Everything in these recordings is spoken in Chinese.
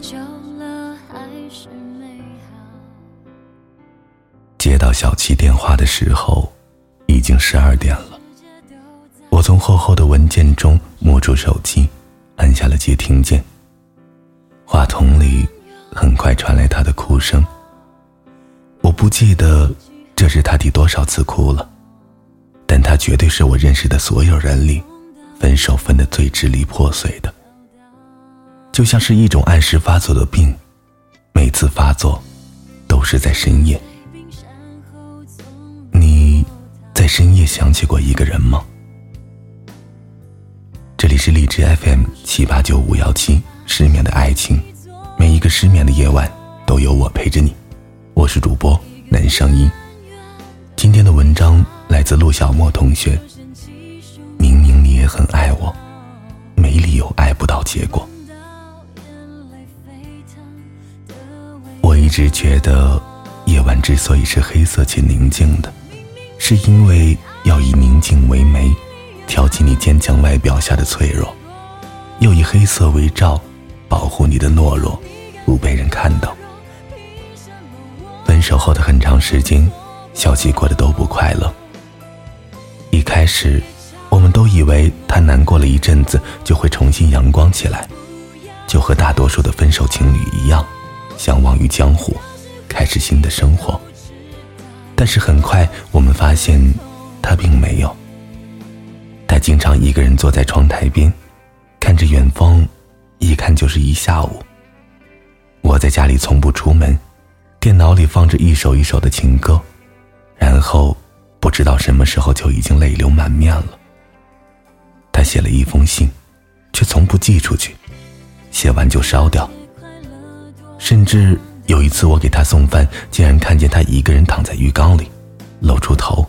久了还是美好接到小七电话的时候，已经十二点了。我从厚厚的文件中摸出手机，按下了接听键。话筒里很快传来他的哭声。我不记得这是他第多少次哭了，但他绝对是我认识的所有人里，分手分的最支离破碎的。就像是一种按时发作的病，每次发作都是在深夜。你在深夜想起过一个人吗？这里是荔枝 FM 七八九五幺七。失眠的爱情，每一个失眠的夜晚都有我陪着你。我是主播南声音。今天的文章来自陆小莫同学。明明你也很爱我，没理由爱不到结果。一直觉得，夜晚之所以是黑色且宁静的，是因为要以宁静为媒，挑起你坚强外表下的脆弱，又以黑色为罩。保护你的懦弱，不被人看到。分手后的很长时间，小七过得都不快乐。一开始，我们都以为他难过了一阵子就会重新阳光起来，就和大多数的分手情侣一样，相忘于江湖，开始新的生活。但是很快，我们发现他并没有。他经常一个人坐在窗台边，看着远方。一看就是一下午。我在家里从不出门，电脑里放着一首一首的情歌，然后不知道什么时候就已经泪流满面了。他写了一封信，却从不寄出去，写完就烧掉。甚至有一次我给他送饭，竟然看见他一个人躺在浴缸里，露出头，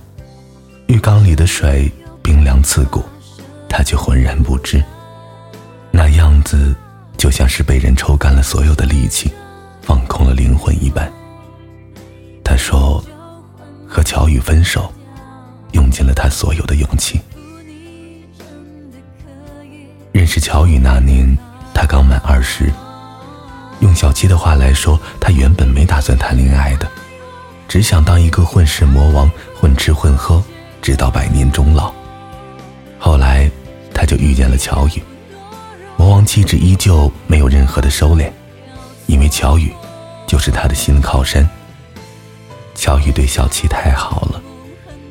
浴缸里的水冰凉刺骨，他却浑然不知。那样子，就像是被人抽干了所有的力气，放空了灵魂一般。他说：“和乔宇分手，用尽了他所有的勇气。”认识乔宇那年，他刚满二十。用小七的话来说，他原本没打算谈恋爱的，只想当一个混世魔王，混吃混喝，直到百年终老。后来，他就遇见了乔宇。魔王气质依旧没有任何的收敛，因为乔宇就是他的新靠山。乔宇对小七太好了，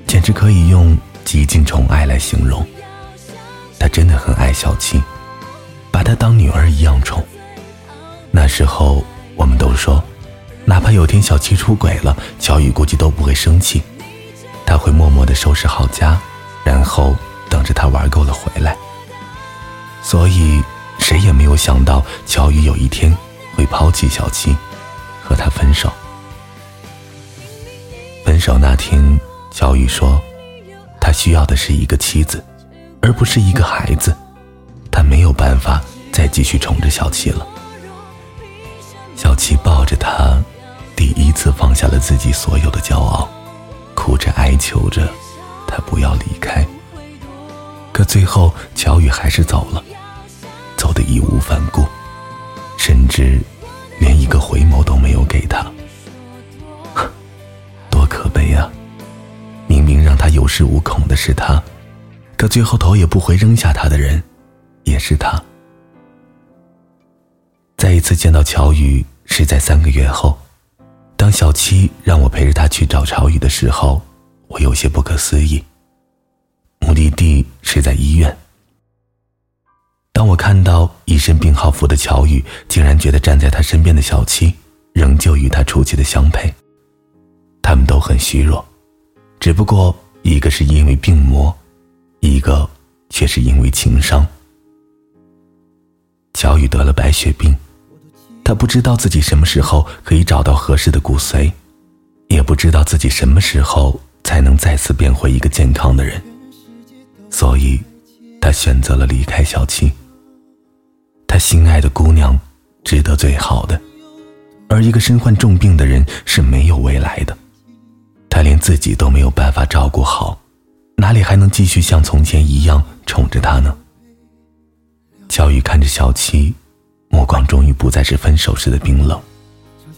简直可以用极尽宠爱来形容。他真的很爱小七，把她当女儿一样宠。那时候我们都说，哪怕有天小七出轨了，乔宇估计都不会生气，他会默默的收拾好家，然后等着他玩够了回来。所以。谁也没有想到，乔宇有一天会抛弃小七，和他分手。分手那天，乔宇说：“他需要的是一个妻子，而不是一个孩子。他没有办法再继续宠着小七了。”小七抱着他，第一次放下了自己所有的骄傲，哭着哀求着他不要离开。可最后，乔宇还是走了。走的义无反顾，甚至连一个回眸都没有给他，多可悲啊！明明让他有恃无恐的是他，可最后头也不回扔下他的人，也是他。再一次见到乔宇是在三个月后，当小七让我陪着他去找乔宇的时候，我有些不可思议。目的地是在医院。当我看到一身病号服的乔宇，竟然觉得站在他身边的小七仍旧与他出奇的相配。他们都很虚弱，只不过一个是因为病魔，一个却是因为情伤。乔宇得了白血病，他不知道自己什么时候可以找到合适的骨髓，也不知道自己什么时候才能再次变回一个健康的人，所以，他选择了离开小七。他心爱的姑娘，值得最好的，而一个身患重病的人是没有未来的。他连自己都没有办法照顾好，哪里还能继续像从前一样宠着她呢？乔宇看着小七，目光终于不再是分手时的冰冷，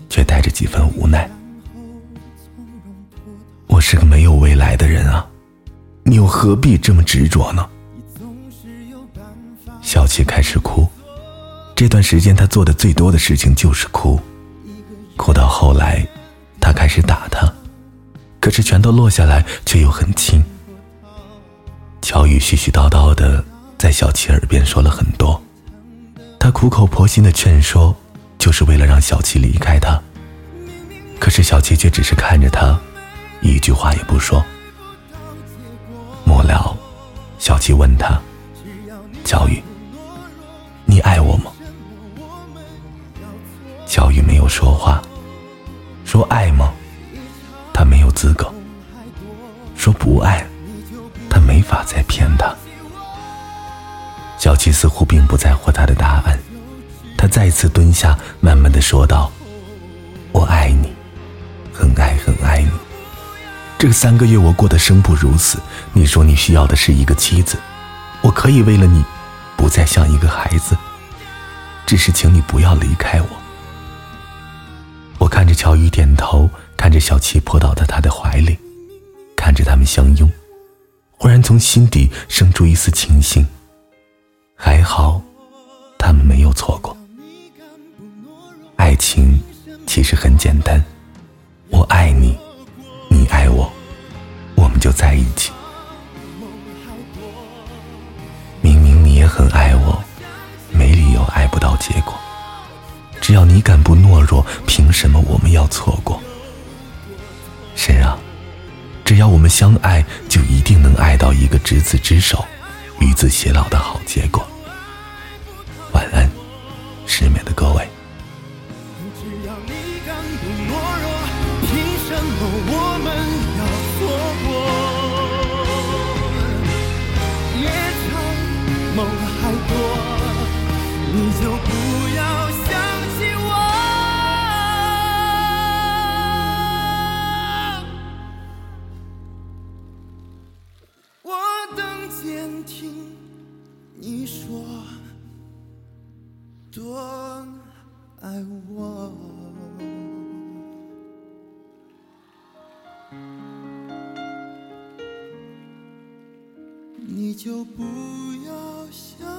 却带着几分无奈。我是个没有未来的人啊，你又何必这么执着呢？小七开始哭，这段时间他做的最多的事情就是哭，哭到后来，他开始打他，可是拳头落下来却又很轻。乔宇絮絮叨叨的在小七耳边说了很多，苦口婆心的劝说，就是为了让小七离开他。可是小七却只是看着他，一句话也不说。末了，小七问他：“乔宇，你爱我吗？”乔宇没有说话，说爱吗？他没有资格。说不爱。他没法再骗他。小七似乎并不在乎他的答案，他再次蹲下，慢慢的说道：“我爱你，很爱很爱你。这三个月我过得生不如死。你说你需要的是一个妻子，我可以为了你，不再像一个孩子。只是请你不要离开我。”我看着乔宇点头，看着小七扑倒在他的怀里，看着他们相拥。忽然从心底生出一丝庆幸，还好，他们没有错过。爱情其实很简单，我爱你，你爱我，我们就在一起。明明你也很爱我，没理由爱不到结果。只要你敢不懦弱，凭什么我们要错过？是啊。只要我们相爱，就一定能爱到一个执子之手、与子偕老的好结果。晚安，失眠的各位。听你说多爱我，你就不要想。